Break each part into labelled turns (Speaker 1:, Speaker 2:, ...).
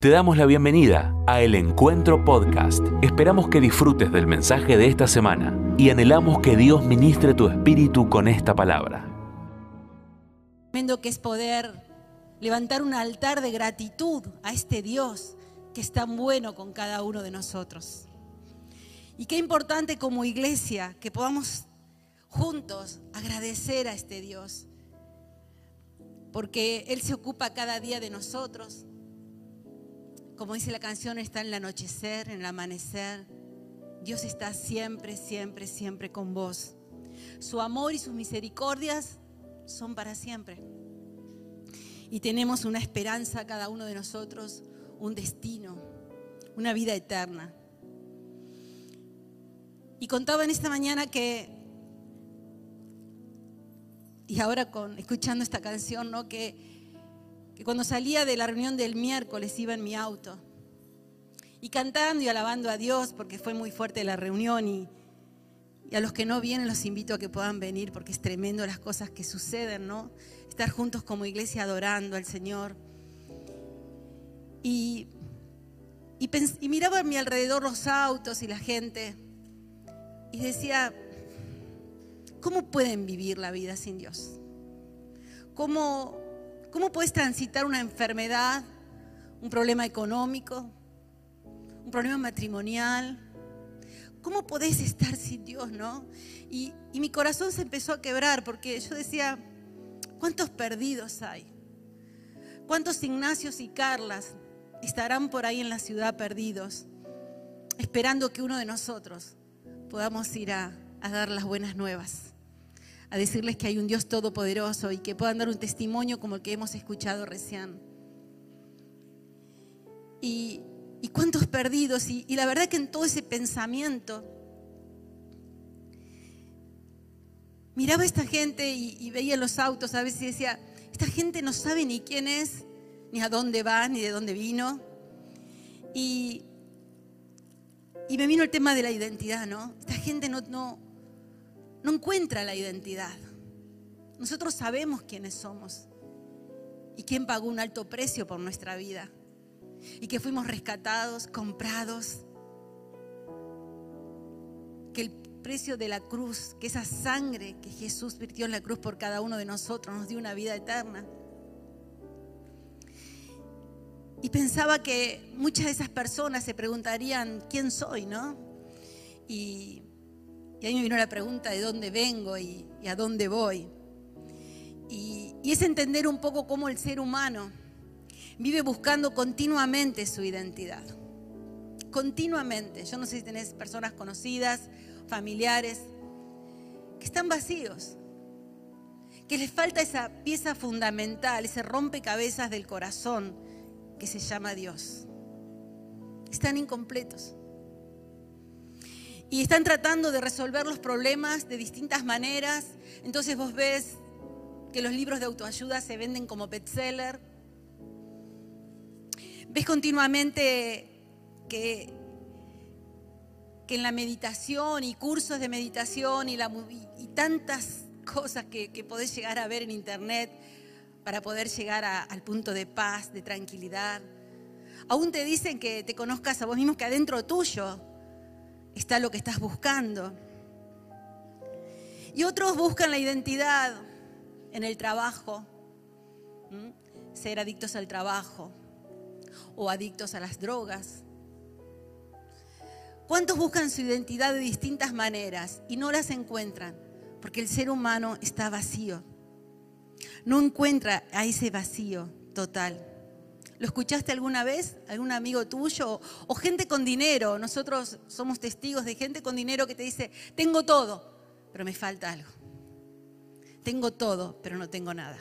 Speaker 1: Te damos la bienvenida a El Encuentro Podcast. Esperamos que disfrutes del mensaje de esta semana y anhelamos que Dios ministre tu espíritu con esta palabra.
Speaker 2: Tremendo que es poder levantar un altar de gratitud a este Dios que es tan bueno con cada uno de nosotros. Y qué importante como iglesia que podamos juntos agradecer a este Dios, porque Él se ocupa cada día de nosotros como dice la canción, está en el anochecer, en el amanecer. Dios está siempre, siempre, siempre con vos. Su amor y sus misericordias son para siempre. Y tenemos una esperanza cada uno de nosotros, un destino, una vida eterna. Y contaba en esta mañana que, y ahora con, escuchando esta canción, ¿no? que que cuando salía de la reunión del miércoles iba en mi auto y cantando y alabando a Dios porque fue muy fuerte la reunión y, a los que no vienen los invito a que puedan venir porque es tremendo las cosas que suceden, ¿no? Estar juntos como iglesia adorando al Señor. Y, y, y miraba a mi alrededor los autos y la gente y decía, ¿cómo pueden vivir la vida sin Dios? ¿Cómo, ¿Cómo puedes transitar una enfermedad, un problema económico, un problema matrimonial? ¿Cómo podés estar sin Dios, no? Y, y mi corazón se empezó a quebrar porque yo decía, ¿cuántos perdidos hay? ¿Cuántos Ignacios y Carlas estarán por ahí en la ciudad perdidos, esperando que uno de nosotros podamos ir a, a dar las buenas nuevas? A decirles que hay un Dios todopoderoso y que puedan dar un testimonio como el que hemos escuchado recién. Y, cuántos perdidos. Y, la verdad que en todo ese pensamiento, miraba a esta gente y, veía los autos a veces y decía, esta gente no sabe ni quién es, ni a dónde va, ni de dónde vino. Y, y me vino el tema de la identidad, ¿no? Esta gente no, no encuentra la identidad. Nosotros sabemos quiénes somos y quién pagó un alto precio por nuestra vida y que fuimos rescatados, comprados, que el precio de la cruz, que esa sangre que Jesús virtió en la cruz por cada uno de nosotros nos dio una vida eterna. Y pensaba que muchas de esas personas se preguntarían, ¿quién soy? ¿No? Y y ahí me vino la pregunta de dónde vengo y, a dónde voy. Y, y es entender un poco cómo el ser humano vive buscando continuamente su identidad. Continuamente. Yo no sé si tenés personas conocidas, familiares, que están vacíos, que les falta esa pieza fundamental, ese rompecabezas del corazón que se llama Dios. Están incompletos y están tratando de resolver los problemas de distintas maneras. Entonces vos ves que los libros de autoayuda se venden como bestseller. Ves continuamente que, que en la meditación y cursos de meditación y, la, y tantas cosas que, que, podés llegar a ver en internet para poder llegar al punto de paz, de tranquilidad. Aún te dicen que te conozcas a vos mismo, que adentro tuyo está lo que estás buscando. Y otros buscan la identidad en el trabajo, ser adictos al trabajo o adictos a las drogas. ¿Cuántos buscan su identidad de distintas maneras y no las encuentran? Porque el ser humano está vacío. No encuentra a ese vacío total. ¿Lo escuchaste alguna vez? ¿Algún amigo tuyo? O, gente con dinero. Nosotros somos testigos de gente con dinero que te dice, tengo todo, pero me falta algo. Tengo todo, pero no tengo nada.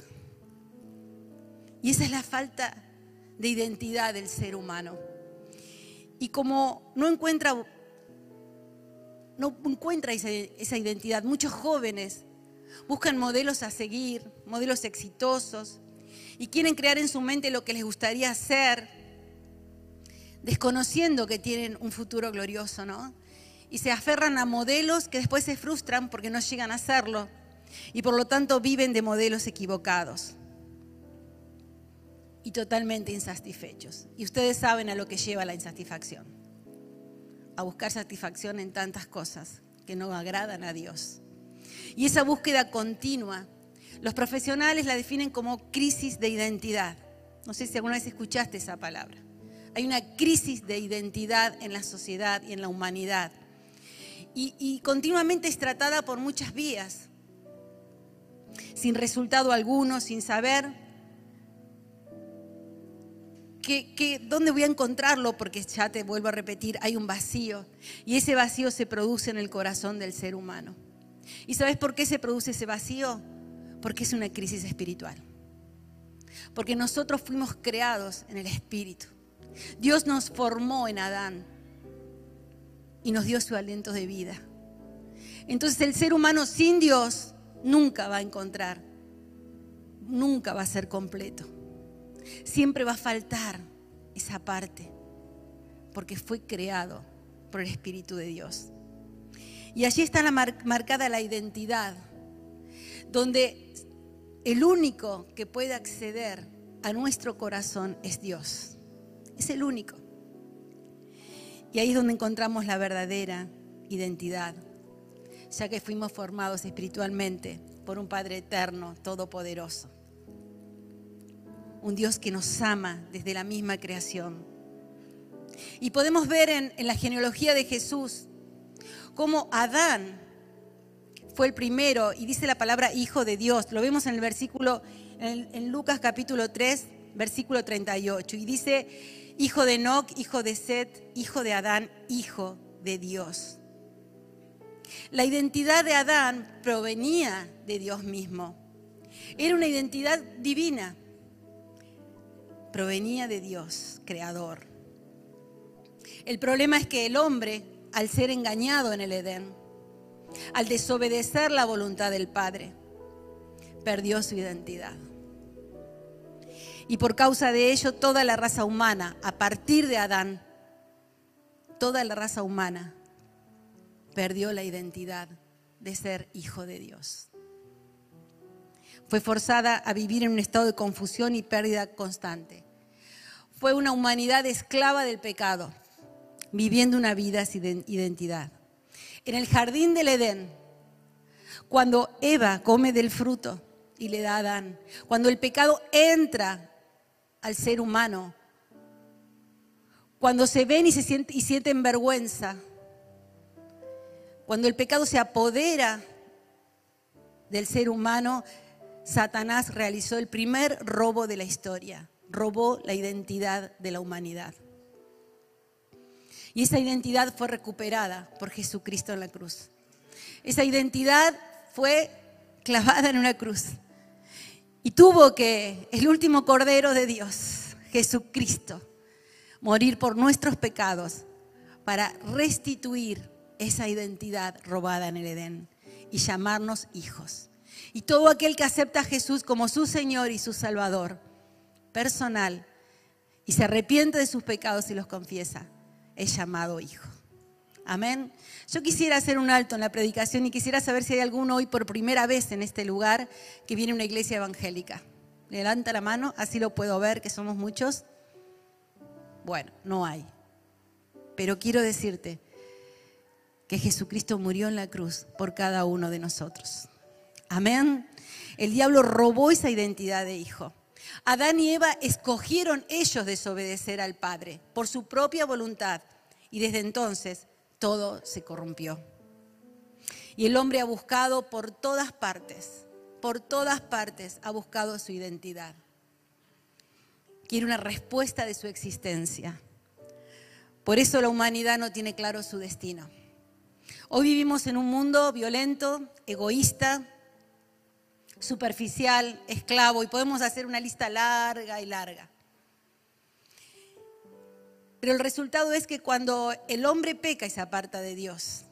Speaker 2: Y esa es la falta de identidad del ser humano. Y como no encuentra, no encuentra esa, esa identidad, muchos jóvenes buscan modelos a seguir, modelos exitosos, y quieren crear en su mente lo que les gustaría hacer, desconociendo que tienen un futuro glorioso, ¿no? Y se aferran a modelos que después se frustran porque no llegan a hacerlo y por lo tanto viven de modelos equivocados. y totalmente insatisfechos. Y ustedes saben a lo que lleva la insatisfacción. A buscar satisfacción en tantas cosas que no agradan a Dios. Y esa búsqueda continua, los profesionales la definen como crisis de identidad. No sé si alguna vez escuchaste esa palabra. Hay una crisis de identidad en la sociedad y en la humanidad. Y, continuamente es tratada por muchas vías, sin resultado alguno, sin saber dónde voy a encontrarlo, porque ya te vuelvo a repetir, hay un vacío. Y ese vacío se produce en el corazón del ser humano. ¿Y sabes por qué se produce ese vacío? Porque es una crisis espiritual. Porque nosotros fuimos creados en el espíritu. Dios nos formó en Adán y nos dio su aliento de vida. Entonces el ser humano sin Dios nunca va a encontrar, nunca va a ser completo. Siempre va a faltar esa parte, porque fue creado por el Espíritu de Dios. Y allí está marcada la identidad, donde el único que puede acceder a nuestro corazón es Dios. Es el único. Y ahí es donde encontramos la verdadera identidad, ya que fuimos formados espiritualmente por un Padre eterno, todopoderoso. Un Dios que nos ama desde la misma creación. Y podemos ver en, la genealogía de Jesús cómo Adán fue el primero, y dice la palabra hijo de Dios. Lo vemos en el versículo, en, Lucas capítulo 3, versículo 38. Y dice, hijo de Enoch, hijo de Set, hijo de Adán, hijo de Dios. La identidad de Adán provenía de Dios mismo. Era una identidad divina. Provenía de Dios, creador. El problema es que el hombre, al ser engañado en el Edén, al desobedecer la voluntad del Padre, perdió su identidad. Y por causa de ello, toda la raza humana, a partir de Adán, toda la raza humana perdió la identidad de ser hijo de Dios. Fue forzada a vivir en un estado de confusión y pérdida constante. Fue una humanidad esclava del pecado, viviendo una vida sin identidad. En el jardín del Edén, cuando Eva come del fruto y le da a Adán, cuando el pecado entra al ser humano. Cuando se ven y, se sienten, y sienten vergüenza, cuando el pecado se apodera del ser humano, Satanás realizó el primer robo de la historia, robó la identidad de la humanidad. Y esa identidad fue recuperada por Jesucristo en la cruz. Esa identidad fue clavada en una cruz. Y tuvo que el último Cordero de Dios, Jesucristo, morir por nuestros pecados para restituir esa identidad robada en el Edén y llamarnos hijos. Y todo aquel que acepta a Jesús como su Señor y su Salvador personal y se arrepiente de sus pecados y los confiesa, es llamado hijo. Amén. Yo quisiera hacer un alto en la predicación y quisiera saber si hay alguno hoy por primera vez en este lugar que viene a una iglesia evangélica. Levanta la mano, así lo puedo ver, que somos muchos. Bueno, no hay. Pero quiero decirte que Jesucristo murió en la cruz por cada uno de nosotros. Amén. El diablo robó esa identidad de hijo. Adán y Eva escogieron ellos desobedecer al Padre por su propia voluntad y desde entonces todo se corrompió. Y el hombre ha buscado por todas partes, por todas partes ha buscado su identidad. Quiere una respuesta de su existencia. Por eso la humanidad no tiene claro su destino. Hoy vivimos en un mundo violento, egoísta, superficial, esclavo, y podemos hacer una lista larga y larga. Pero el resultado es que cuando el hombre peca y se aparta de Dios,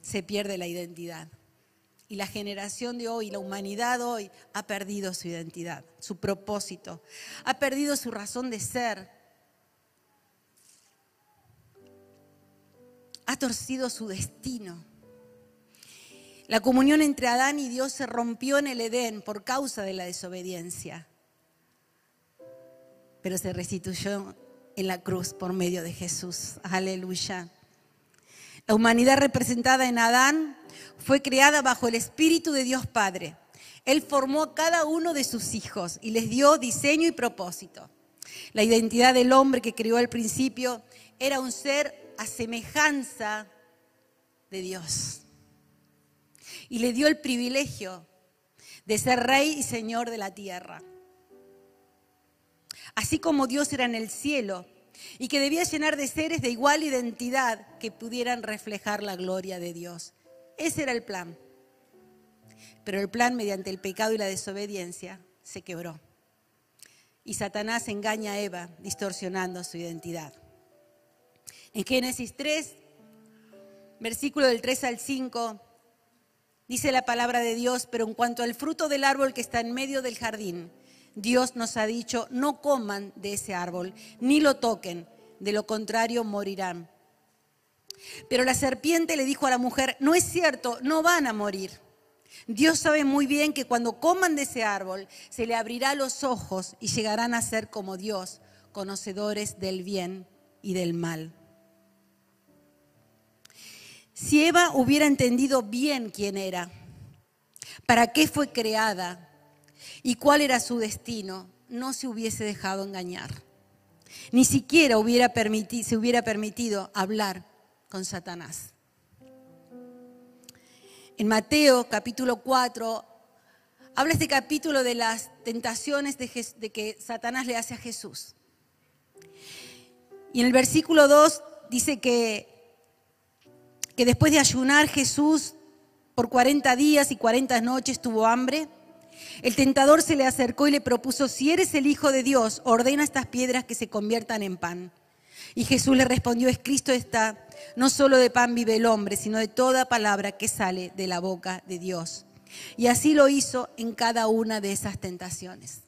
Speaker 2: se pierde la identidad. Y la generación de hoy, la humanidad hoy, ha perdido su identidad, su propósito, ha perdido su razón de ser, ha torcido su destino. La comunión entre Adán y Dios se rompió en el Edén por causa de la desobediencia. pero se restituyó en la cruz por medio de Jesús. Aleluya. La humanidad representada en Adán fue creada bajo el Espíritu de Dios Padre. Él formó a cada uno de sus hijos y les dio diseño y propósito. La identidad del hombre que creó al principio era un ser a semejanza de Dios. Y le dio el privilegio de ser rey y señor de la tierra. Así como Dios era en el cielo y que debía llenar de seres de igual identidad que pudieran reflejar la gloria de Dios. Ese era el plan. Pero el plan mediante el pecado y la desobediencia se quebró. Y Satanás engaña a Eva distorsionando su identidad. En Génesis 3, versículo del 3 al 5, dice la palabra de Dios, pero en cuanto al fruto del árbol que está en medio del jardín, Dios nos ha dicho, no coman de ese árbol, ni lo toquen, de lo contrario morirán. Pero la serpiente le dijo a la mujer, no es cierto, no van a morir. Dios sabe muy bien que cuando coman de ese árbol, se le abrirá los ojos y llegarán a ser como Dios, conocedores del bien y del mal. Si Eva hubiera entendido bien quién era, para qué fue creada y cuál era su destino, no se hubiese dejado engañar. Ni siquiera hubiera se hubiera permitido hablar con Satanás. En Mateo capítulo 4 habla este capítulo de las tentaciones de, de que Satanás le hace a Jesús. Y en el versículo 2 dice que, que después de ayunar Jesús por 40 días y 40 noches tuvo hambre. El tentador se le acercó y le propuso, si eres el Hijo de Dios, ordena estas piedras que se conviertan en pan. Y Jesús le respondió, es Cristo está, no solo de pan vive el hombre, sino de toda palabra que sale de la boca de Dios. Y así lo hizo en cada una de esas tentaciones.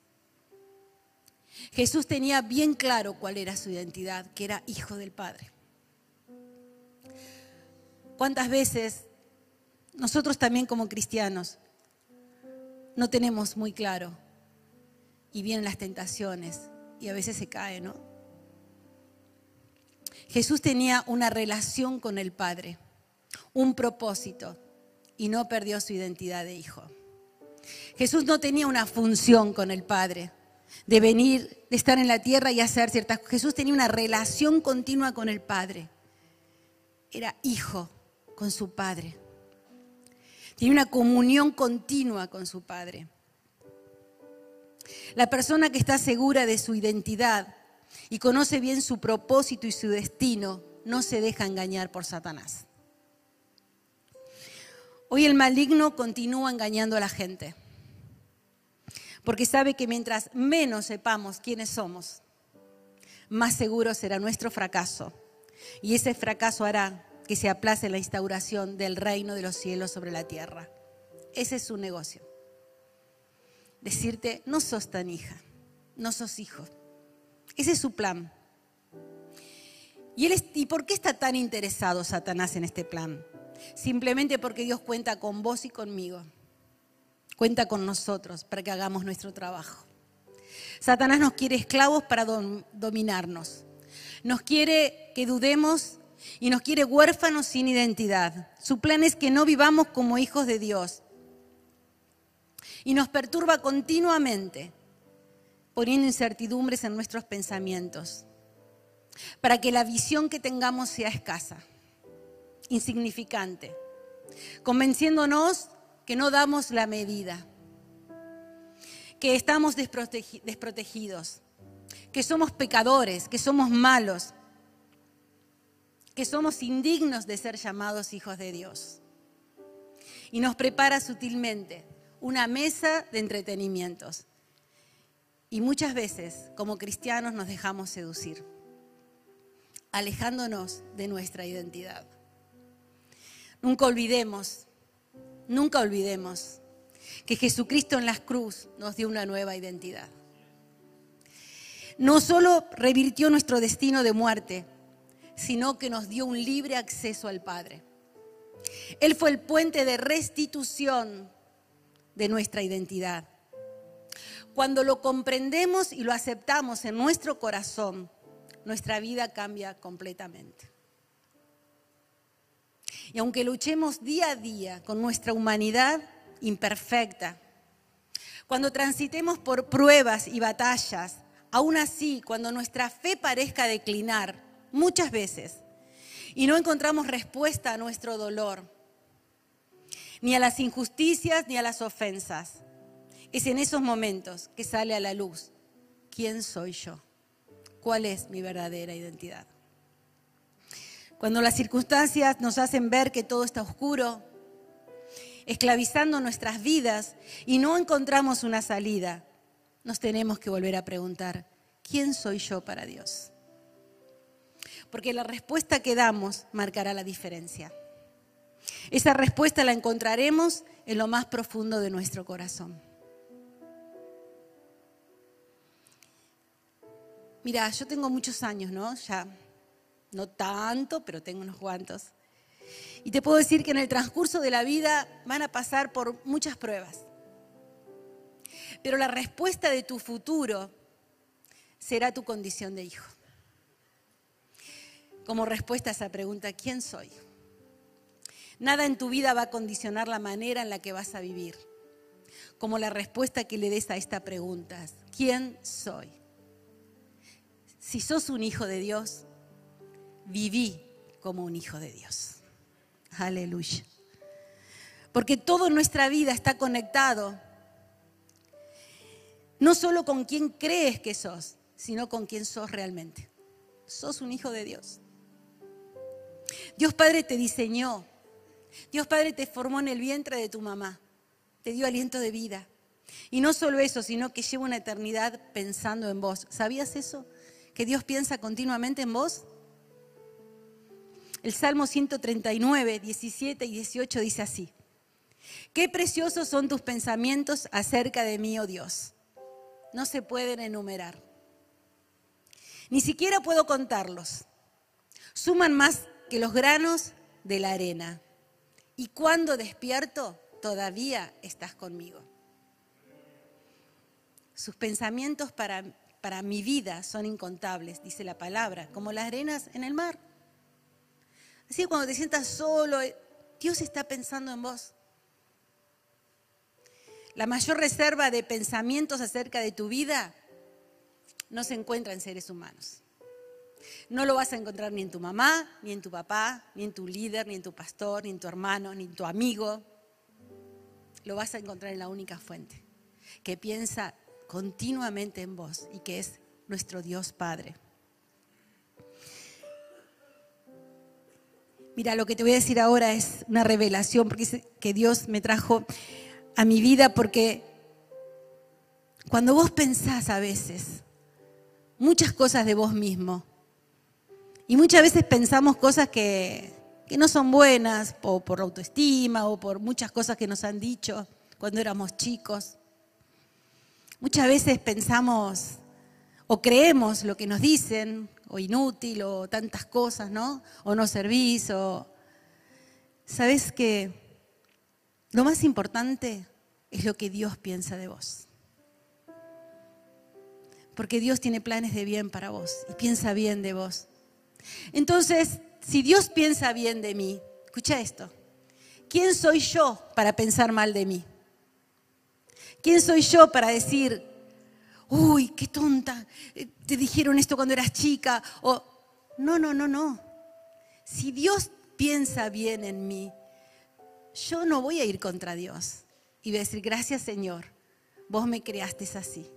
Speaker 2: Jesús tenía bien claro cuál era su identidad, que era hijo del Padre. ¿Cuántas veces nosotros también como cristianos no tenemos muy claro. Y vienen las tentaciones y a veces se cae, ¿no? Jesús tenía una relación con el Padre, un propósito y no perdió su identidad de hijo. Jesús no tenía una función con el Padre, de venir, de estar en la tierra y hacer ciertas cosas. Jesús tenía una relación continua con el Padre. Era hijo con su Padre. Tiene una comunión continua con su Padre. La persona que está segura de su identidad y conoce bien su propósito y su destino no se deja engañar por Satanás. Hoy el maligno continúa engañando a la gente, porque sabe que mientras menos sepamos quiénes somos, más seguro será nuestro fracaso. Y ese fracaso hará que se aplace la instauración del reino de los cielos sobre la tierra. Ese es su negocio. Decirte, no sos tan hija, no sos hijo. Ese es su plan. ¿Y, él ¿Y por qué está tan interesado Satanás en este plan? Simplemente porque Dios cuenta con vos y conmigo. Cuenta con nosotros para que hagamos nuestro trabajo. Satanás nos quiere esclavos para dominarnos. Nos quiere que dudemos y nos quiere huérfanos sin identidad. Su plan es que no vivamos como hijos de Dios. Y nos perturba continuamente, poniendo incertidumbres en nuestros pensamientos, para que la visión que tengamos sea escasa, insignificante, convenciéndonos que no damos la medida, que estamos desprotegidos, que somos pecadores, que somos malos, que somos indignos de ser llamados hijos de Dios. Y nos prepara sutilmente una mesa de entretenimientos. Y muchas veces, como cristianos, nos dejamos seducir, alejándonos de nuestra identidad. Nunca olvidemos, nunca olvidemos que Jesucristo en la cruz nos dio una nueva identidad. No solo revirtió nuestro destino de muerte, sino que nos dio un libre acceso al Padre. Él fue el puente de restitución de nuestra identidad. Cuando lo comprendemos y lo aceptamos en nuestro corazón, nuestra vida cambia completamente. Y aunque luchemos día a día con nuestra humanidad imperfecta, cuando transitemos por pruebas y batallas, aún así, cuando nuestra fe parezca declinar muchas veces y no encontramos respuesta a nuestro dolor, ni a las injusticias ni a las ofensas, es en esos momentos que sale a la luz quién soy yo, cuál es mi verdadera identidad. Cuando las circunstancias nos hacen ver que todo está oscuro, esclavizando nuestras vidas y no encontramos una salida, nos tenemos que volver a preguntar, ¿quién soy yo para Dios? Porque la respuesta que damos marcará la diferencia. Esa respuesta la encontraremos en lo más profundo de nuestro corazón. Mira, yo tengo muchos años, ¿no? Ya no tanto, pero tengo unos cuantos. Y te puedo decir que en el transcurso de la vida van a pasar por muchas pruebas. Pero la respuesta de tu futuro será tu condición de hijo. Como respuesta a esa pregunta, ¿quién soy? Nada en tu vida va a condicionar la manera en la que vas a vivir. Como la respuesta que le des a esta pregunta, ¿quién soy? Si sos un hijo de Dios, viví como un hijo de Dios. Aleluya. Porque todo en nuestra vida está conectado, no solo con quién crees que sos, sino con quién sos realmente. Sos un hijo de Dios. Dios Padre te diseñó. Dios Padre te formó en el vientre de tu mamá. Te dio aliento de vida. Y no solo eso, sino que lleva una eternidad pensando en vos. ¿Sabías eso? Que Dios piensa continuamente en vos. El Salmo 139, 17 y 18 dice así. Qué preciosos son tus pensamientos acerca de mí, oh Dios. No se pueden enumerar. Ni siquiera puedo contarlos. Suman más que los granos de la arena. Y cuando despierto, todavía estás conmigo. Sus pensamientos para, para mi vida son incontables, dice la palabra, como las arenas en el mar. Así que cuando te sientas solo, eh, Dios está pensando en vos. La mayor reserva de pensamientos acerca de tu vida no se encuentra en seres humanos. No lo vas a encontrar ni en tu mamá, ni en tu papá, ni en tu líder, ni en tu pastor, ni en tu hermano, ni en tu amigo. Lo vas a encontrar en la única fuente, que piensa continuamente en vos y que es nuestro Dios Padre. Mira, lo que te voy a decir ahora es una revelación que Dios me trajo a mi vida porque cuando vos pensás a veces muchas cosas de vos mismo y muchas veces pensamos cosas que, no son buenas o por autoestima o por muchas cosas que nos han dicho cuando éramos chicos. Muchas veces pensamos o creemos lo que nos dicen o inútil o tantas cosas, ¿no? O no servís o... ¿Sabes que lo más importante es lo que Dios piensa de vos? Porque Dios tiene planes de bien para vos y piensa bien de vos. Entonces, si Dios piensa bien de mí, escucha esto, ¿quién soy yo para pensar mal de mí? ¿Quién soy yo para decir, uy, qué tonta, eh, te dijeron esto cuando eras chica, o no, no, no, no. Si Dios piensa bien en mí, yo no voy a ir contra Dios y voy a decir, gracias Señor, vos me creaste así,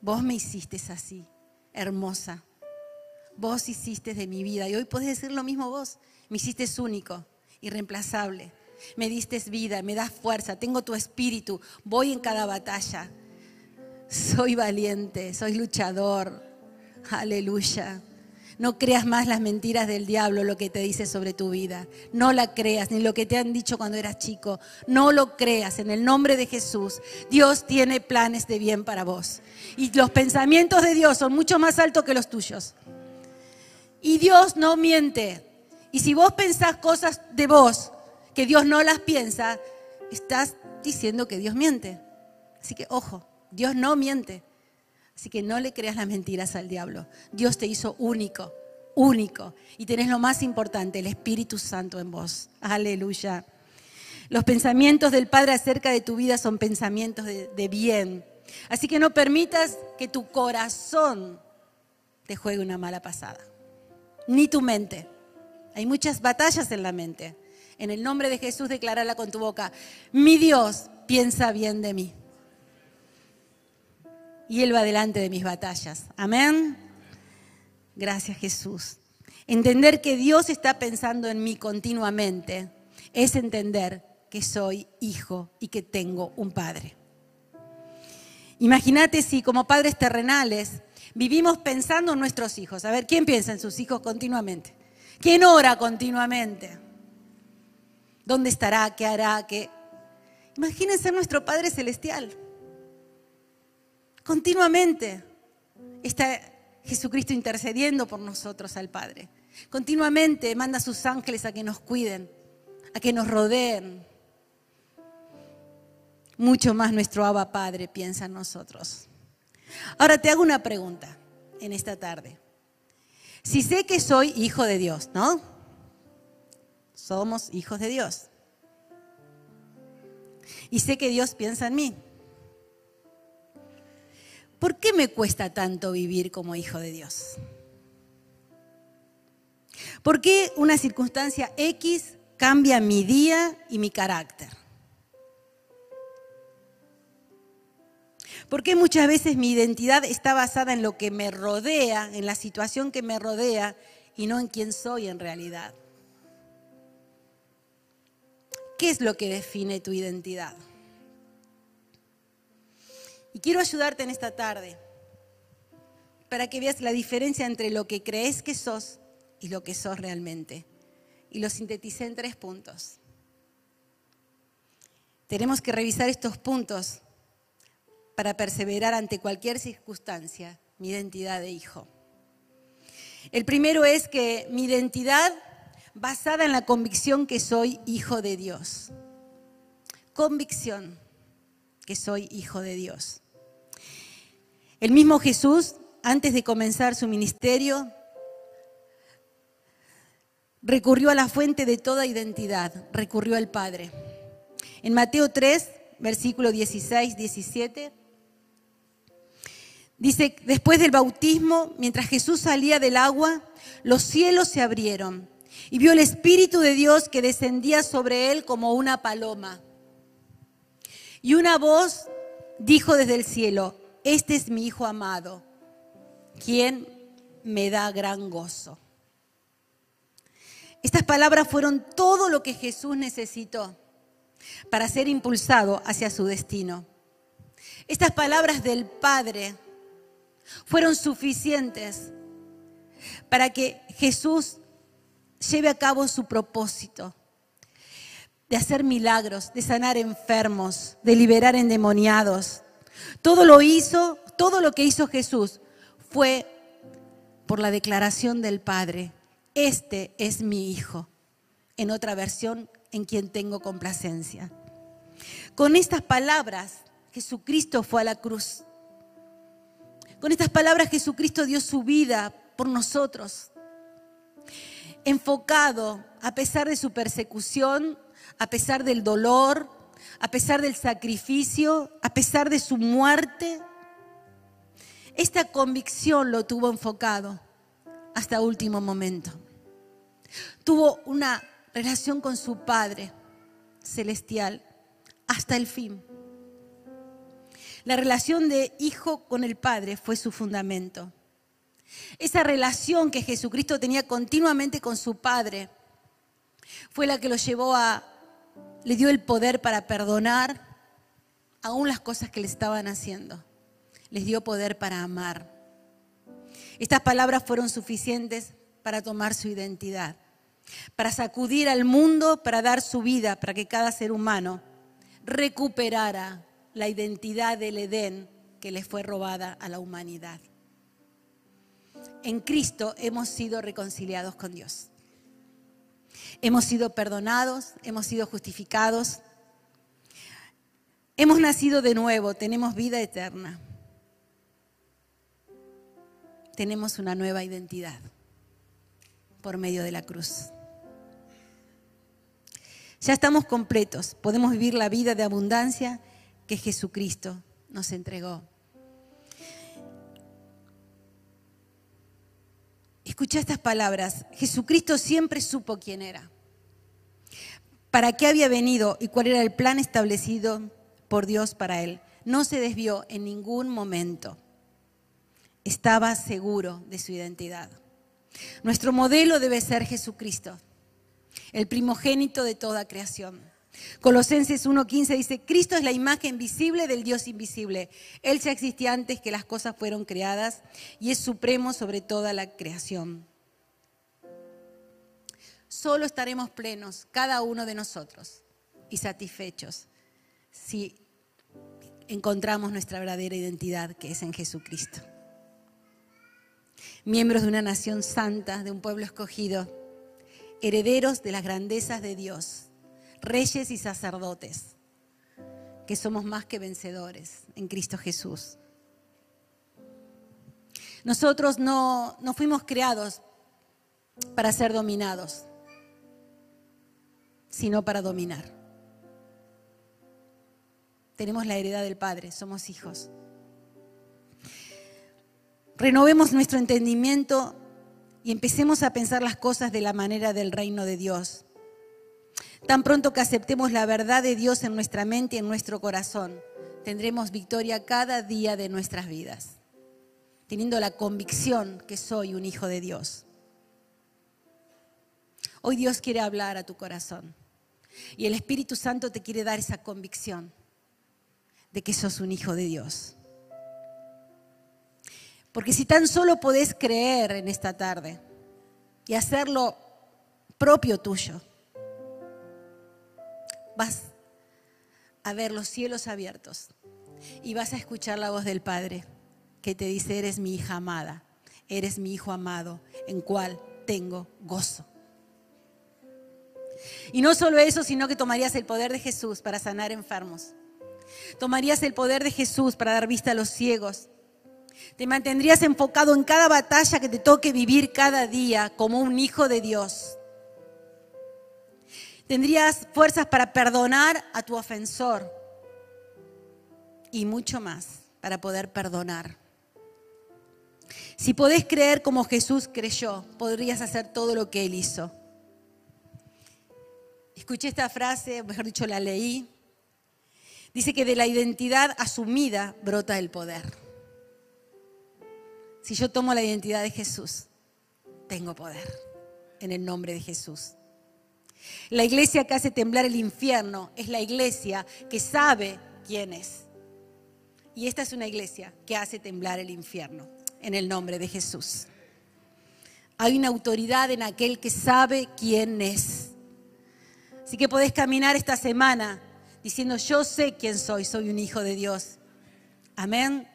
Speaker 2: vos me hiciste así, hermosa, vos hiciste de mi vida y hoy podés decir lo mismo vos, me hiciste único, irreemplazable, me diste vida, me das fuerza, tengo tu espíritu, voy en cada batalla soy valiente, soy luchador. Aleluya. No creas más las mentiras del diablo, lo que te dice sobre tu vida. No la creas, ni lo que te han dicho cuando eras chico. No lo creas. En el nombre de Jesús, Dios tiene planes de bien para vos. Y los pensamientos de Dios son mucho más altos que los tuyos. Y Dios no miente. Y si vos pensás cosas de vos que Dios no las piensa, estás diciendo que Dios miente. Así que ojo Dios no miente. Así que no le creas las mentiras al diablo. Dios te hizo único, único. Y tenés lo más importante, el Espíritu Santo en vos. Aleluya. Los pensamientos del Padre acerca de tu vida son pensamientos de, de bien. Así que no permitas que tu corazón te juegue una mala pasada. Ni tu mente. Hay muchas batallas en la mente. En el nombre de Jesús, declarala con tu boca. Mi Dios piensa bien de mí. Y Él va delante de mis batallas. Amén. Gracias Jesús. Entender que Dios está pensando en mí continuamente es entender que soy hijo y que tengo un padre. Imagínate si como padres terrenales vivimos pensando en nuestros hijos. A ver, ¿quién piensa en sus hijos continuamente? ¿Quién ora continuamente? ¿Dónde estará? ¿Qué hará? ¿Qué? Imagínense nuestro Padre Celestial. Continuamente está Jesucristo intercediendo por nosotros al Padre. Continuamente manda a sus ángeles a que nos cuiden, a que nos rodeen. Mucho más nuestro Abba Padre piensa en nosotros. Ahora te hago una pregunta en esta tarde. Si sé que soy hijo de Dios, ¿no? Somos hijos de Dios. Y sé que Dios piensa en mí. ¿Por qué me cuesta tanto vivir como hijo de Dios? ¿Por qué una circunstancia X cambia mi día y mi carácter? ¿Por qué muchas veces mi identidad está basada en lo que me rodea, en la situación que me rodea y no en quién soy en realidad? ¿Qué es lo que define tu identidad? Y quiero ayudarte en esta tarde para que veas la diferencia entre lo que crees que sos y lo que sos realmente. Y lo sinteticé en tres puntos. Tenemos que revisar estos puntos para perseverar ante cualquier circunstancia mi identidad de hijo. El primero es que mi identidad basada en la convicción que soy hijo de Dios. Convicción que soy hijo de Dios. El mismo Jesús, antes de comenzar su ministerio, recurrió a la fuente de toda identidad, recurrió al Padre. En Mateo 3, versículo 16, 17, dice, después del bautismo, mientras Jesús salía del agua, los cielos se abrieron y vio el Espíritu de Dios que descendía sobre él como una paloma. Y una voz dijo desde el cielo, este es mi Hijo amado, quien me da gran gozo. Estas palabras fueron todo lo que Jesús necesitó para ser impulsado hacia su destino. Estas palabras del Padre fueron suficientes para que Jesús lleve a cabo su propósito de hacer milagros, de sanar enfermos, de liberar endemoniados. Todo lo hizo, todo lo que hizo Jesús fue por la declaración del Padre. Este es mi Hijo. En otra versión, en quien tengo complacencia. Con estas palabras, Jesucristo fue a la cruz. Con estas palabras, Jesucristo dio su vida por nosotros enfocado, a pesar de su persecución, a pesar del dolor, a pesar del sacrificio, a pesar de su muerte. Esta convicción lo tuvo enfocado hasta último momento. Tuvo una relación con su Padre celestial hasta el fin. La relación de hijo con el Padre fue su fundamento. Esa relación que Jesucristo tenía continuamente con su Padre fue la que lo llevó a, le dio el poder para perdonar aún las cosas que le estaban haciendo. Les dio poder para amar. Estas palabras fueron suficientes para tomar su identidad, para sacudir al mundo, para dar su vida, para que cada ser humano recuperara la identidad del Edén que le fue robada a la humanidad en Cristo hemos sido reconciliados con Dios. Hemos sido perdonados, hemos sido justificados. Hemos nacido de nuevo, tenemos vida eterna. Tenemos una nueva identidad por medio de la cruz. Ya estamos completos, podemos vivir la vida de abundancia que Jesucristo nos entregó. Escucha estas palabras. Jesucristo siempre supo quién era, para qué había venido y cuál era el plan establecido por Dios para él. No se desvió en ningún momento. Estaba seguro de su identidad. Nuestro modelo debe ser Jesucristo, el primogénito de toda creación. Colosenses 1.15 dice, Cristo es la imagen visible del Dios invisible. Él ya existía antes que las cosas fueron creadas y es supremo sobre toda la creación. Solo estaremos plenos, cada uno de nosotros, y satisfechos si encontramos nuestra verdadera identidad que es en Jesucristo. Miembros de una nación santa, de un pueblo escogido, herederos de las grandezas de Dios, reyes y sacerdotes, que somos más que vencedores en Cristo Jesús. Nosotros no, fuimos creados para ser dominados, sino para dominar. Tenemos la heredad del Padre, somos hijos. Renovemos nuestro entendimiento y empecemos a pensar las cosas de la manera del reino de Dios. Tan pronto que aceptemos la verdad de Dios en nuestra mente y en nuestro corazón, tendremos victoria cada día de nuestras vidas, teniendo la convicción que soy un hijo de Dios. Hoy Dios quiere hablar a tu corazón y el Espíritu Santo te quiere dar esa convicción de que sos un hijo de Dios. Porque si tan solo podés creer en esta tarde y hacerlo propio tuyo, vas a ver los cielos abiertos y vas a escuchar la voz del Padre que te dice, eres mi hija amada, eres mi hijo amado, en cual tengo gozo. Y no solo eso, sino que tomarías el poder de Jesús para sanar enfermos Tomarías el poder de Jesús para dar vista a los ciegos. Te mantendrías enfocado en cada batalla que te toque vivir cada día como un hijo de Dios. Tendrías fuerzas para perdonar a tu ofensor y mucho más para poder perdonar. Si podés creer como Jesús creyó, podrías hacer todo lo que Él hizo. Escuché esta frase, mejor dicho, la leí Dice que de la identidad asumida brota el poder. Si yo tomo la identidad de Jesús, tengo poder en el nombre de Jesús. La iglesia que hace temblar el infierno es la iglesia que sabe quién es. Y esta es una iglesia que hace temblar el infierno en el nombre de Jesús. Hay una autoridad en aquel que sabe quién es. Así que podés caminar esta semana diciendo, yo sé quién soy, soy un hijo de Dios. Amén.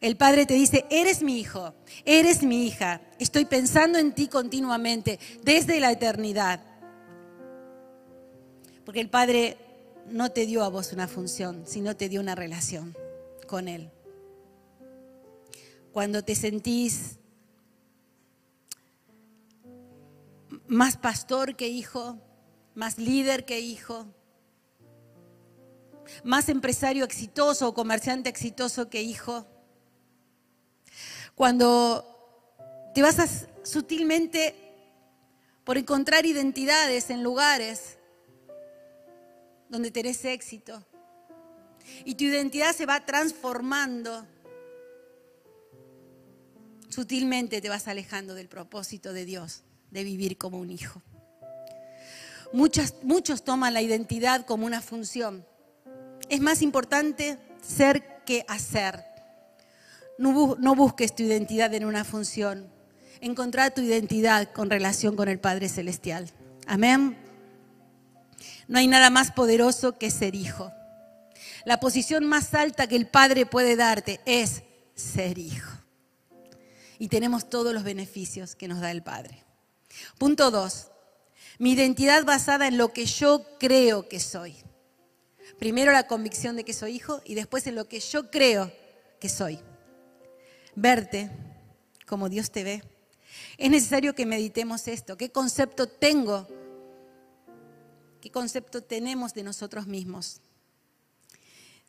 Speaker 2: El Padre te dice, eres mi hijo, eres mi hija, estoy pensando en ti continuamente, desde la eternidad. Porque el Padre no te dio a vos una función, sino te dio una relación con Él. Cuando te sentís más pastor que hijo, más líder que hijo, más empresario exitoso o comerciante exitoso que hijo. Cuando te vas sutilmente por encontrar identidades en lugares donde tenés éxito y tu identidad se va transformando, sutilmente te vas alejando del propósito de Dios de vivir como un hijo. muchos toman la identidad como una función es más importante ser que hacer. No, busques tu identidad en una función. Encontrar tu identidad con relación con el Padre Celestial. Amén. No hay nada más poderoso que ser hijo. La posición más alta que el Padre puede darte es ser hijo. Y tenemos todos los beneficios que nos da el Padre. Punto dos. Mi identidad basada en lo que yo creo que soy. Primero la convicción de que soy hijo y después en lo que yo creo que soy. Verte como Dios te ve. Es necesario que meditemos esto. ¿Qué concepto tengo? ¿Qué concepto tenemos de nosotros mismos?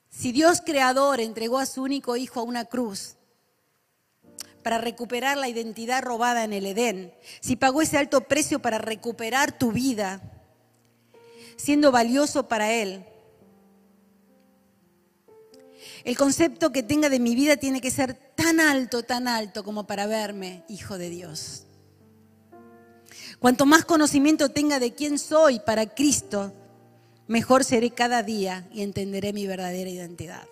Speaker 2: Si Dios creador entregó a su único hijo a una cruz para recuperar la identidad robada en el Edén, si pagó ese alto precio para recuperar tu vida, siendo valioso para Él, el concepto que tenga de mi vida tiene que ser tan alto, tan alto como para verme hijo de Dios. Cuanto más conocimiento tenga de quién soy para Cristo, mejor seré cada día y entenderé mi verdadera identidad.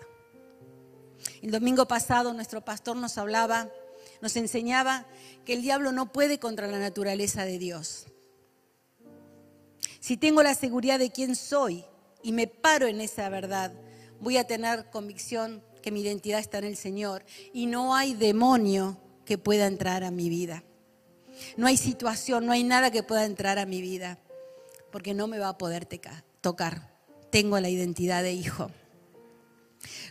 Speaker 2: El domingo pasado nuestro pastor nos hablaba, nos enseñaba que el diablo no puede contra la naturaleza de Dios. Si tengo la seguridad de quién soy y me paro en esa verdad, voy a tener convicción que mi identidad está en el Señor y no hay demonio que pueda entrar a mi vida. No hay situación, no hay nada que pueda entrar a mi vida, porque no me va a poder tocar. Tengo la identidad de hijo.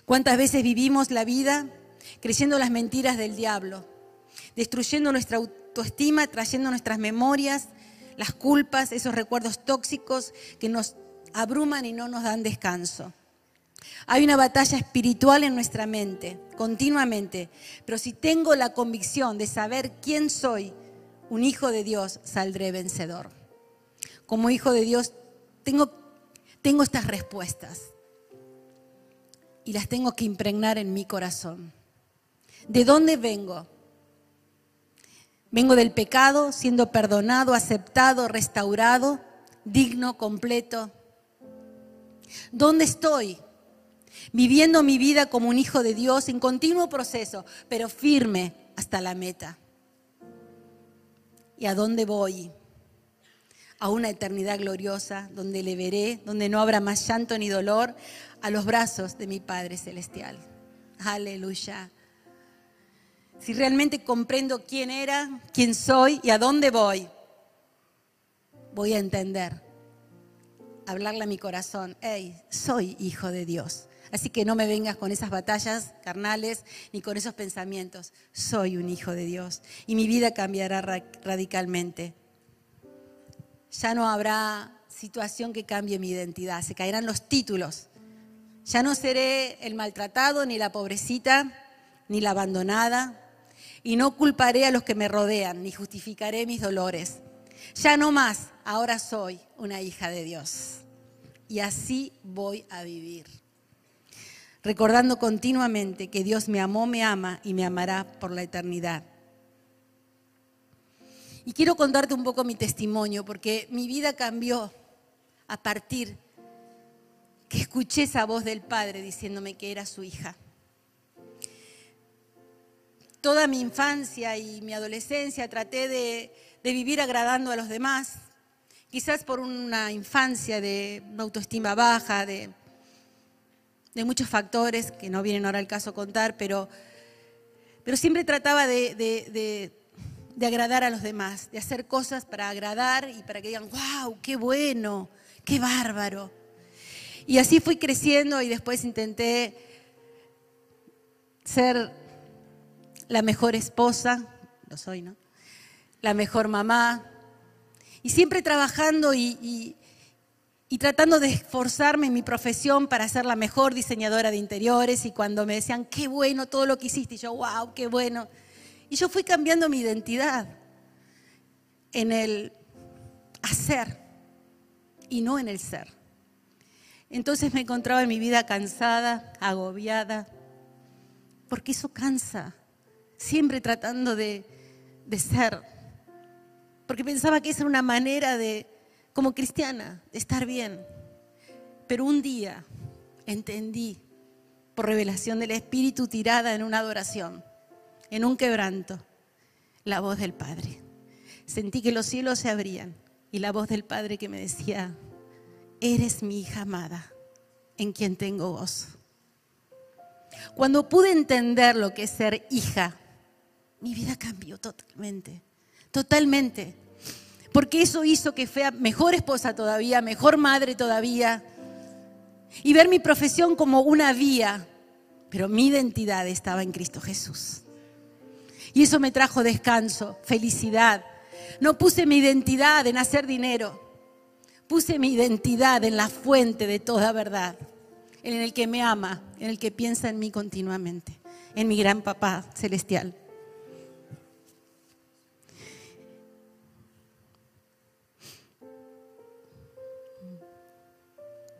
Speaker 2: ¿Cuántas veces vivimos la vida creyendo las mentiras del diablo, destruyendo nuestra autoestima, trayendo nuestras memorias, las culpas, esos recuerdos tóxicos que nos abruman y no nos dan descanso? Hay una batalla espiritual en nuestra mente, continuamente. Pero si tengo la convicción de saber quién soy, un hijo de Dios, saldré vencedor. Como hijo de Dios, tengo, tengo estas respuestas. Y las tengo que impregnar en mi corazón. ¿De dónde vengo? Vengo del pecado, siendo perdonado, aceptado, restaurado, digno, completo. ¿Dónde estoy? viviendo mi vida como un hijo de Dios en continuo proceso, pero firme hasta la meta. ¿Y a dónde voy? A una eternidad gloriosa donde le veré, donde no habrá más llanto ni dolor, a los brazos de mi Padre Celestial. Aleluya. Si realmente comprendo quién era, quién soy y a dónde voy, voy a entender, hablarle a mi corazón, hey, soy hijo de Dios. Así que no me vengas con esas batallas carnales ni con esos pensamientos. Soy un hijo de Dios y mi vida cambiará radicalmente. Ya no habrá situación que cambie mi identidad, se caerán los títulos. Ya no seré el maltratado, ni la pobrecita, ni la abandonada, y no culparé a los que me rodean, ni justificaré mis dolores. Ya no más, ahora soy una hija de Dios. Y así voy a vivir recordando continuamente que Dios me amó, me ama y me amará por la eternidad. Y quiero contarte un poco mi testimonio, porque mi vida cambió a partir que escuché esa voz del Padre diciéndome que era su hija. Toda mi infancia y mi adolescencia traté de, de vivir agradando a los demás, quizás por una infancia de una autoestima baja, de de muchos factores que no vienen ahora al caso contar, pero, pero siempre trataba de, de, agradar a los demás, de hacer cosas para agradar y para que digan, wow, qué bueno, qué bárbaro. Y así fui creciendo y después intenté ser la mejor esposa, lo soy, ¿no? La mejor mamá. Y siempre trabajando y tratando de esforzarme en mi profesión para ser la mejor diseñadora de interiores y cuando me decían, qué bueno todo lo que hiciste, y yo, wow, qué bueno. Y yo fui cambiando mi identidad en el hacer y no en el ser. Entonces me encontraba en mi vida cansada, agobiada, porque eso cansa, siempre tratando de, de ser, porque pensaba que esa era una manera de como cristiana, estar bien. Pero un día entendí, por revelación del Espíritu tirada en una adoración, en un quebranto, la voz del Padre. Sentí que los cielos se abrían y la voz del Padre que me decía, eres mi hija amada, en quien tengo voz. Cuando pude entender lo que es ser hija, mi vida cambió totalmente, totalmente porque eso hizo que fuera mejor esposa todavía, mejor madre todavía, y ver mi profesión como una vía, pero mi identidad estaba en Cristo Jesús. Y eso me trajo descanso, felicidad. No puse mi identidad en hacer dinero, puse mi identidad en la fuente de toda verdad, en el que me ama, en el que piensa en mí continuamente, en mi gran papá celestial.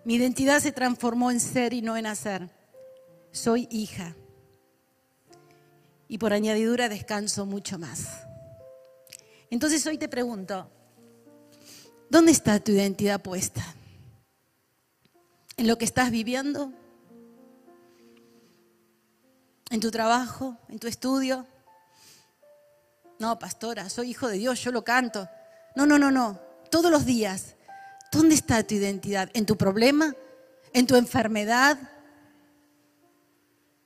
Speaker 2: Mi identidad se transformó en ser y no en hacer. Soy hija. Y por añadidura descanso mucho más. Entonces hoy te pregunto, ¿dónde está tu identidad puesta? ¿En lo que estás viviendo? ¿En tu trabajo? ¿En tu estudio? No, pastora, soy hijo de Dios, yo lo canto. No, no, no, no. Todos los días ¿Dónde está tu identidad? ¿En tu problema? ¿En tu enfermedad?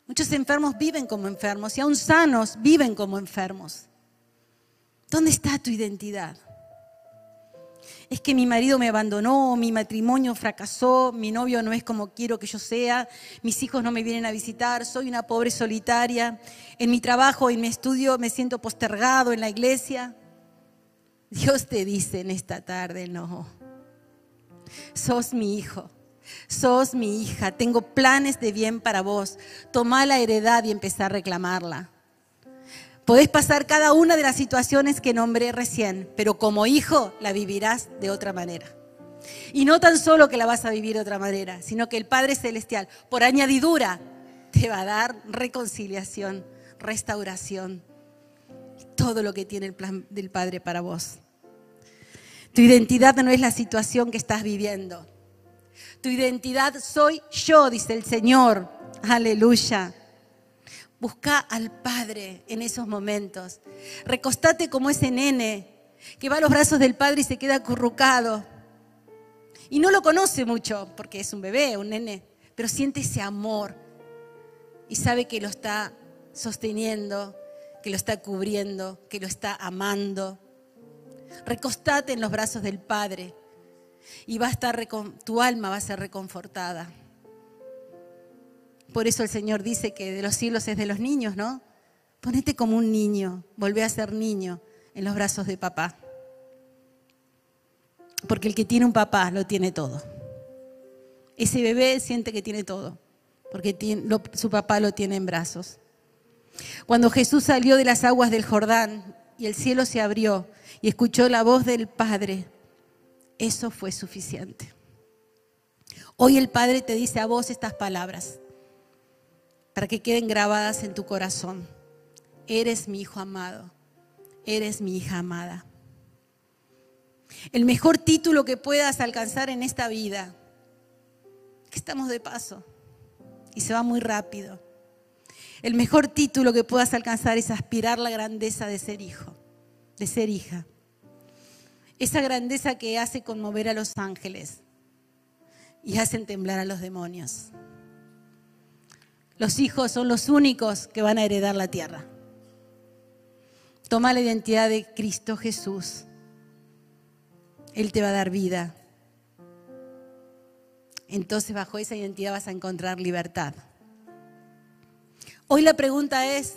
Speaker 2: Muchos enfermos viven como enfermos y aún sanos viven como enfermos. ¿Dónde está tu identidad? Es que mi marido me abandonó, mi matrimonio fracasó, mi novio no es como quiero que yo sea, mis hijos no me vienen a visitar, soy una pobre solitaria, en mi trabajo, en mi estudio me siento postergado en la iglesia. Dios te dice en esta tarde, no sos mi hijo, sos mi hija, tengo planes de bien para vos. Toma la heredad y empezá a reclamarla. Podés pasar cada una de las situaciones que nombré recién, pero como hijo la vivirás de otra manera. Y no tan solo que la vas a vivir de otra manera, sino que el Padre Celestial, por añadidura, te va a dar reconciliación, restauración, todo lo que tiene el plan del Padre para vos. Tu identidad no es la situación que estás viviendo. Tu identidad soy yo, dice el Señor. Aleluya. Busca al Padre en esos momentos. Recostate como ese nene que va a los brazos del Padre y se queda acurrucado. Y no lo conoce mucho porque es un bebé, un nene, pero siente ese amor y sabe que lo está sosteniendo, que lo está cubriendo, que lo está amando. Recostate en los brazos del Padre y va a estar tu alma va a ser reconfortada. Por eso el Señor dice que de los cielos es de los niños, ¿no? Ponete como un niño, volvé a ser niño en los brazos de papá. Porque el que tiene un papá lo tiene todo. Ese bebé siente que tiene todo, porque su papá lo tiene en brazos. Cuando Jesús salió de las aguas del Jordán y el cielo se abrió y escuchó la voz del Padre, eso fue suficiente. Hoy el Padre te dice a vos estas palabras para que queden grabadas en tu corazón. Eres mi hijo amado, eres mi hija amada. El mejor título que puedas alcanzar en esta vida, que estamos de paso y se va muy rápido. El mejor título que puedas alcanzar es aspirar la grandeza de ser hijo, de ser hija esa grandeza que hace conmover a los ángeles y hacen temblar a los demonios. Los hijos son los únicos que van a heredar la tierra. Toma la identidad de Cristo Jesús. Él te va a dar vida. Entonces bajo esa identidad vas a encontrar libertad. Hoy la pregunta es,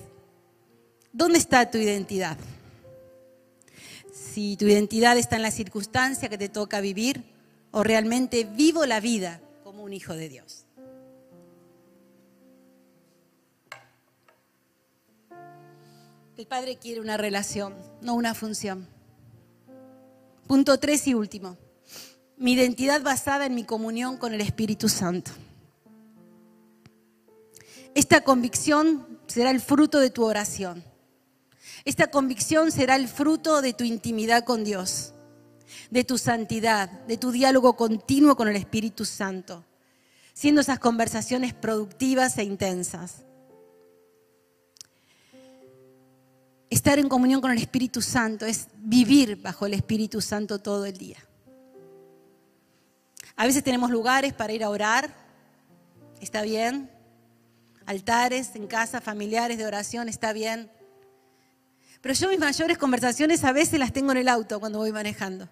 Speaker 2: ¿dónde está tu identidad? Si tu identidad está en la circunstancia que te toca vivir o realmente vivo la vida como un hijo de Dios. El Padre quiere una relación, no una función. Punto tres y último. Mi identidad basada en mi comunión con el Espíritu Santo. Esta convicción será el fruto de tu oración. Esta convicción será el fruto de tu intimidad con Dios, de tu santidad, de tu diálogo continuo con el Espíritu Santo, siendo esas conversaciones productivas e intensas. Estar en comunión con el Espíritu Santo es vivir bajo el Espíritu Santo todo el día. A veces tenemos lugares para ir a orar, está bien. Altares en casa, familiares de oración, está bien. Pero yo mis mayores conversaciones a veces las tengo en el auto cuando voy manejando.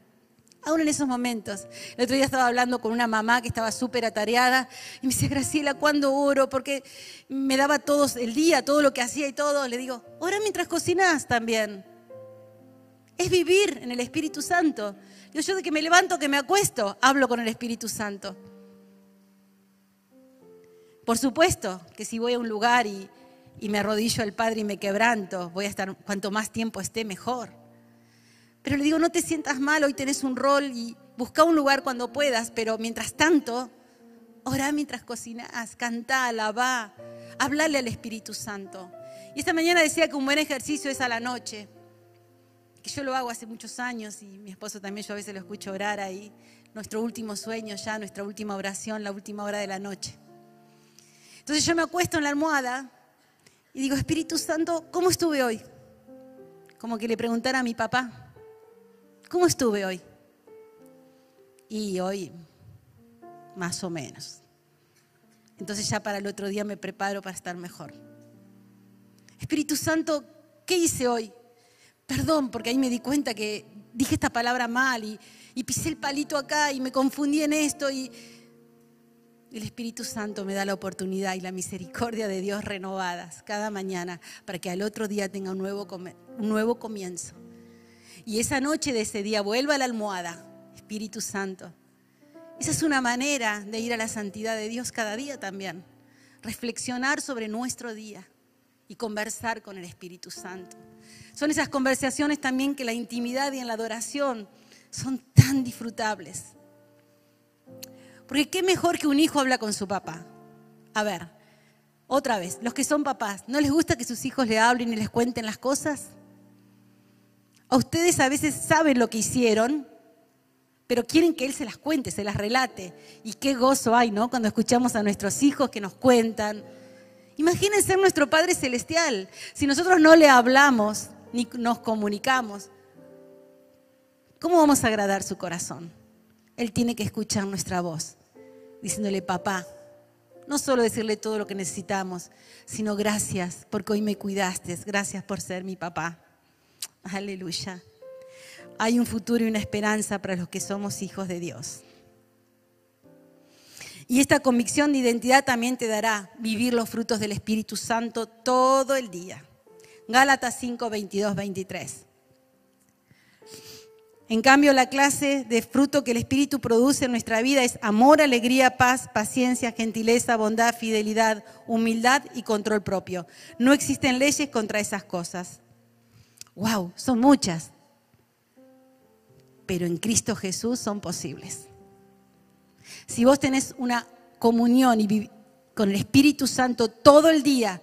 Speaker 2: Aún en esos momentos. El otro día estaba hablando con una mamá que estaba súper atareada y me dice, Graciela, ¿cuándo oro? Porque me daba todo el día, todo lo que hacía y todo. Le digo, ora mientras cocinas también. Es vivir en el Espíritu Santo. Yo, yo de que me levanto, que me acuesto, hablo con el Espíritu Santo. Por supuesto que si voy a un lugar y, y me arrodillo al Padre y me quebranto, voy a estar, cuanto más tiempo esté, mejor. Pero le digo, no te sientas mal, hoy tenés un rol y busca un lugar cuando puedas, pero mientras tanto, orá mientras cocinas, cantá, alabá, hablale al Espíritu Santo. Y esta mañana decía que un buen ejercicio es a la noche, que yo lo hago hace muchos años y mi esposo también, yo a veces lo escucho orar ahí, nuestro último sueño ya, nuestra última oración, la última hora de la noche. Entonces yo me acuesto en la almohada y digo, Espíritu Santo, ¿cómo estuve hoy? Como que le preguntara a mi papá, ¿cómo estuve hoy? Y hoy, más o menos. Entonces ya para el otro día me preparo para estar mejor. Espíritu Santo, ¿qué hice hoy? Perdón, porque ahí me di cuenta que dije esta palabra mal y, y pisé el palito acá y me confundí en esto y el Espíritu Santo me da la oportunidad y la misericordia de Dios renovadas cada mañana para que al otro día tenga un nuevo, nuevo comienzo. Y esa noche de ese día vuelva a la almohada, Espíritu Santo. Esa es una manera de ir a la santidad de Dios cada día también. Reflexionar sobre nuestro día y conversar con el Espíritu Santo. Son esas conversaciones también que la intimidad y en la adoración son tan disfrutables. Porque qué mejor que un hijo habla con su papá. A ver, otra vez, los que son papás, ¿no les gusta que sus hijos le hablen y les cuenten las cosas? A ustedes a veces saben lo que hicieron, pero quieren que él se las cuente, se las relate. Y qué gozo hay, ¿no? Cuando escuchamos a nuestros hijos que nos cuentan. Imaginen ser nuestro Padre Celestial. Si nosotros no le hablamos ni nos comunicamos, ¿cómo vamos a agradar su corazón? Él tiene que escuchar nuestra voz diciéndole, papá, no solo decirle todo lo que necesitamos, sino gracias porque hoy me cuidaste, gracias por ser mi papá. Aleluya. Hay un futuro y una esperanza para los que somos hijos de Dios. Y esta convicción de identidad también te dará vivir los frutos del Espíritu Santo todo el día. Gálatas 5, 22, 23. En cambio, la clase de fruto que el Espíritu produce en nuestra vida es amor, alegría, paz, paciencia, gentileza, bondad, fidelidad, humildad y control propio. No existen leyes contra esas cosas. ¡Wow! Son muchas. Pero en Cristo Jesús son posibles. Si vos tenés una comunión y con el Espíritu Santo todo el día,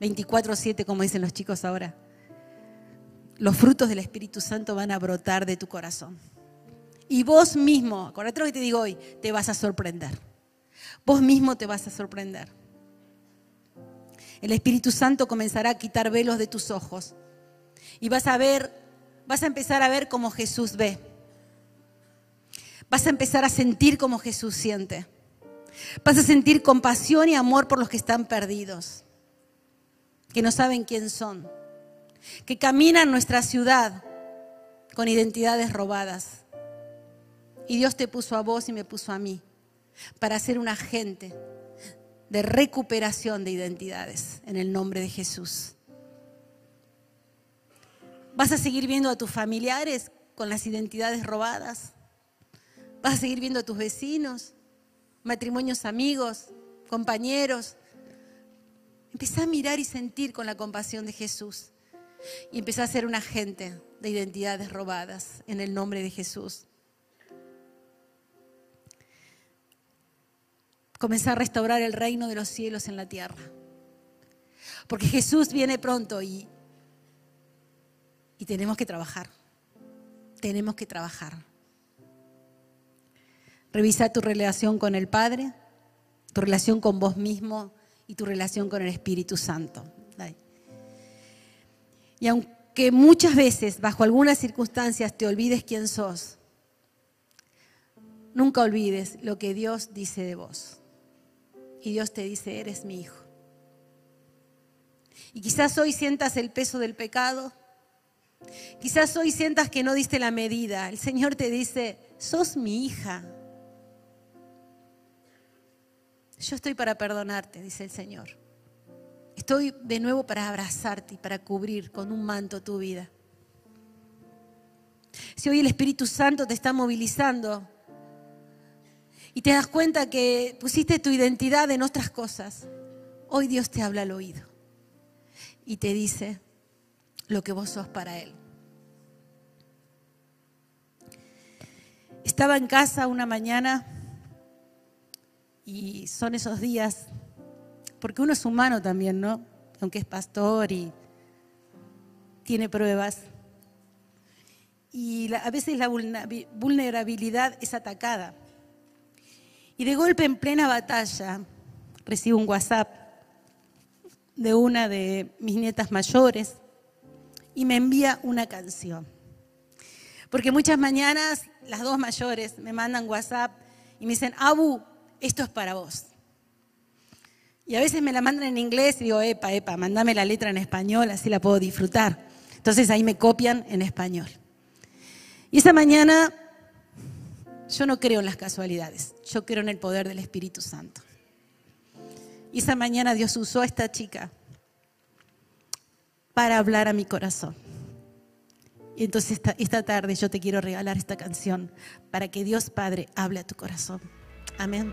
Speaker 2: 24-7, como dicen los chicos ahora, los frutos del Espíritu Santo van a brotar de tu corazón. Y vos mismo, acuérdate lo que te digo hoy, te vas a sorprender. Vos mismo te vas a sorprender. El Espíritu Santo comenzará a quitar velos de tus ojos. Y vas a ver, vas a empezar a ver como Jesús ve. Vas a empezar a sentir como Jesús siente. Vas a sentir compasión y amor por los que están perdidos, que no saben quién son que camina en nuestra ciudad con identidades robadas. Y Dios te puso a vos y me puso a mí para ser un agente de recuperación de identidades en el nombre de Jesús. ¿Vas a seguir viendo a tus familiares con las identidades robadas? ¿Vas a seguir viendo a tus vecinos, matrimonios amigos, compañeros? Empezá a mirar y sentir con la compasión de Jesús y empecé a ser un agente de identidades robadas en el nombre de Jesús. Comencé a restaurar el reino de los cielos en la tierra. Porque Jesús viene pronto y, y tenemos que trabajar. Tenemos que trabajar. Revisa tu relación con el Padre, tu relación con vos mismo y tu relación con el Espíritu Santo. Y aunque muchas veces, bajo algunas circunstancias, te olvides quién sos, nunca olvides lo que Dios dice de vos. Y Dios te dice, eres mi hijo. Y quizás hoy sientas el peso del pecado, Quizás hoy sientas que no diste la medida. El Señor te dice, sos mi hija. Yo estoy para perdonarte, dice el Señor. Estoy de nuevo para abrazarte y para cubrir con un manto tu vida. Si hoy el Espíritu Santo te está movilizando y te das cuenta que pusiste tu identidad en otras cosas, hoy Dios te habla al oído y te dice lo que vos sos para Él. Estaba en casa una mañana y son esos días, porque uno es humano también, ¿no? Aunque es pastor y tiene pruebas. Y a veces la vulnerabilidad es atacada. Y de golpe en plena batalla recibo un WhatsApp de una de mis nietas mayores y me envía una canción. Porque muchas mañanas las dos mayores me mandan WhatsApp y me dicen, Abu, esto es para vos. Y a veces me la mandan en inglés y digo, epa, epa, mandame la letra en español, así la puedo disfrutar. Entonces ahí me copian en español. Y esa mañana yo no creo en las casualidades, yo creo en el poder del Espíritu Santo. Y esa mañana Dios usó a esta chica para hablar a mi corazón. Y entonces esta, esta tarde yo te quiero regalar esta canción para que Dios Padre hable a tu corazón. Amén.